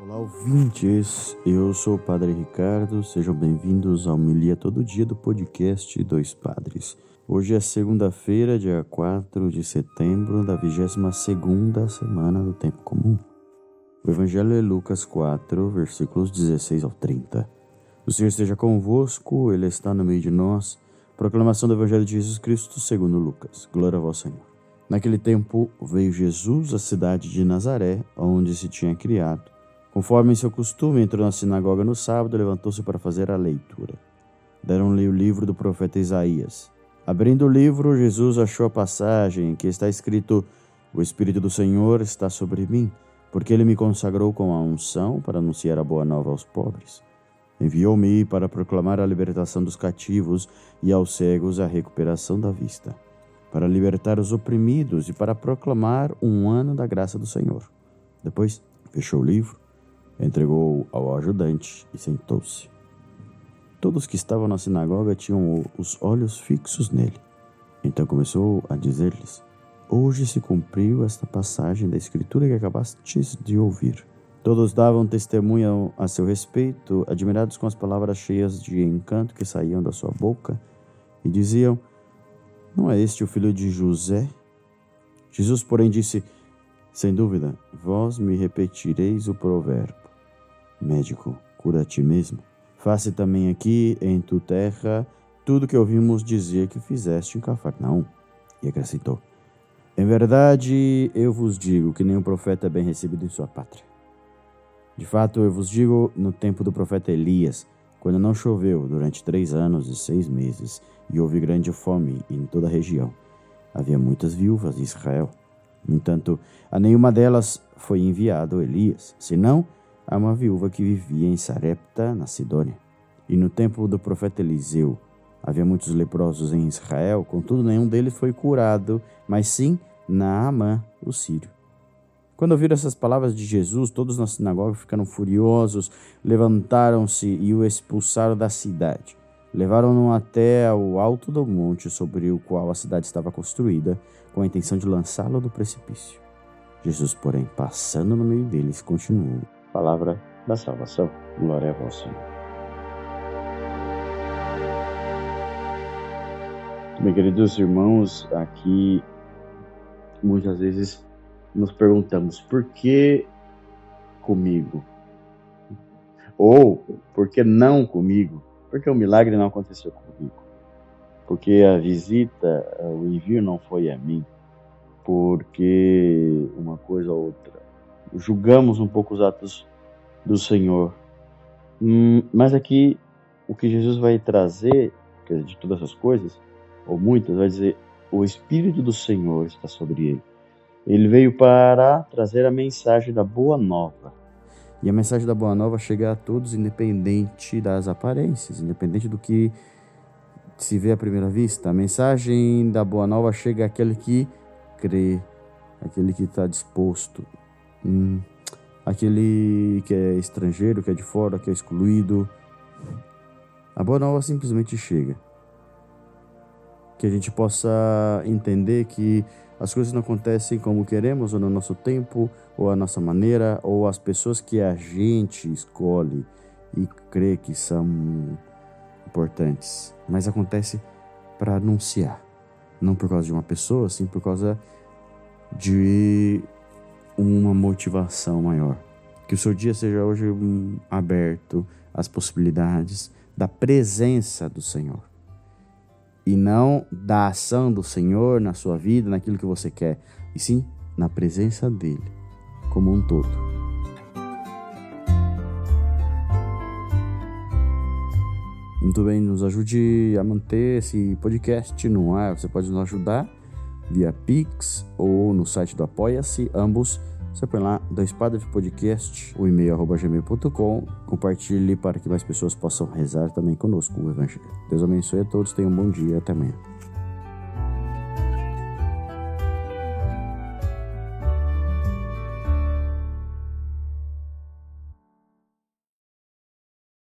Olá, ouvintes! Eu sou o Padre Ricardo, sejam bem-vindos ao Melia Todo Dia do podcast Dois Padres. Hoje é segunda-feira, dia 4 de setembro da 22 semana do Tempo Comum. O Evangelho é Lucas 4, versículos 16 ao 30. O Senhor esteja convosco, Ele está no meio de nós. Proclamação do Evangelho de Jesus Cristo segundo Lucas. Glória a vós, Senhor. Naquele tempo veio Jesus à cidade de Nazaré, onde se tinha criado. Conforme seu costume, entrou na sinagoga no sábado levantou-se para fazer a leitura. Deram-lhe o livro do profeta Isaías. Abrindo o livro, Jesus achou a passagem em que está escrito: O Espírito do Senhor está sobre mim, porque ele me consagrou com a unção para anunciar a boa nova aos pobres. Enviou-me para proclamar a libertação dos cativos e aos cegos a recuperação da vista, para libertar os oprimidos e para proclamar um ano da graça do Senhor. Depois, fechou o livro, entregou ao ajudante e sentou-se. Todos que estavam na sinagoga tinham os olhos fixos nele. Então começou a dizer-lhes: Hoje se cumpriu esta passagem da Escritura que acabastes de ouvir. Todos davam testemunho a seu respeito, admirados com as palavras cheias de encanto que saíam da sua boca, e diziam: Não é este o filho de José? Jesus, porém, disse: Sem dúvida, vós me repetireis o provérbio: Médico, cura a ti mesmo. Faça também aqui em tu terra tudo que ouvimos dizer que fizeste em Cafarnaum. E acrescentou: Em verdade, eu vos digo que nenhum profeta é bem recebido em sua pátria. De fato, eu vos digo, no tempo do profeta Elias, quando não choveu durante três anos e seis meses, e houve grande fome em toda a região, havia muitas viúvas em Israel. No entanto, a nenhuma delas foi enviado Elias, senão a uma viúva que vivia em Sarepta, na Sidônia. E no tempo do profeta Eliseu, havia muitos leprosos em Israel, contudo nenhum deles foi curado, mas sim Naamã, o sírio. Quando ouviram essas palavras de Jesus, todos na sinagoga ficaram furiosos, levantaram-se e o expulsaram da cidade. Levaram-no até o alto do monte sobre o qual a cidade estava construída, com a intenção de lançá-lo do precipício. Jesus, porém, passando no meio deles, continuou Palavra da salvação. Glória a vós, Senhor. Meus queridos irmãos, aqui muitas vezes nos perguntamos por que comigo? Ou por que não comigo? Porque o milagre não aconteceu comigo? Porque a visita, o envio não foi a mim? Porque uma coisa ou outra julgamos um pouco os atos do Senhor. Hum, mas aqui o que Jesus vai trazer, de todas essas coisas, ou muitas, vai dizer: o Espírito do Senhor está sobre ele. Ele veio para trazer a mensagem da boa nova. E a mensagem da boa nova chega a todos, independente das aparências, independente do que se vê à primeira vista. A mensagem da boa nova chega àquele que crê, aquele que está disposto, Hum, aquele que é estrangeiro, que é de fora, que é excluído. A boa nova simplesmente chega. Que a gente possa entender que as coisas não acontecem como queremos, ou no nosso tempo, ou a nossa maneira, ou as pessoas que a gente escolhe e crê que são importantes. Mas acontece para anunciar. Não por causa de uma pessoa, sim por causa de uma motivação maior. Que o seu dia seja hoje aberto às possibilidades da presença do Senhor. E não da ação do Senhor na sua vida, naquilo que você quer, e sim na presença dele, como um todo. Muito bem, nos ajude a manter esse podcast no ar. Você pode nos ajudar via Pix ou no site do Apoia-se, ambos. Você põe lá Dois Padres Podcast, o e-mail arroba gmail.com. Compartilhe para que mais pessoas possam rezar também conosco o Evangelho. Deus abençoe a todos, tenham um bom dia até amanhã.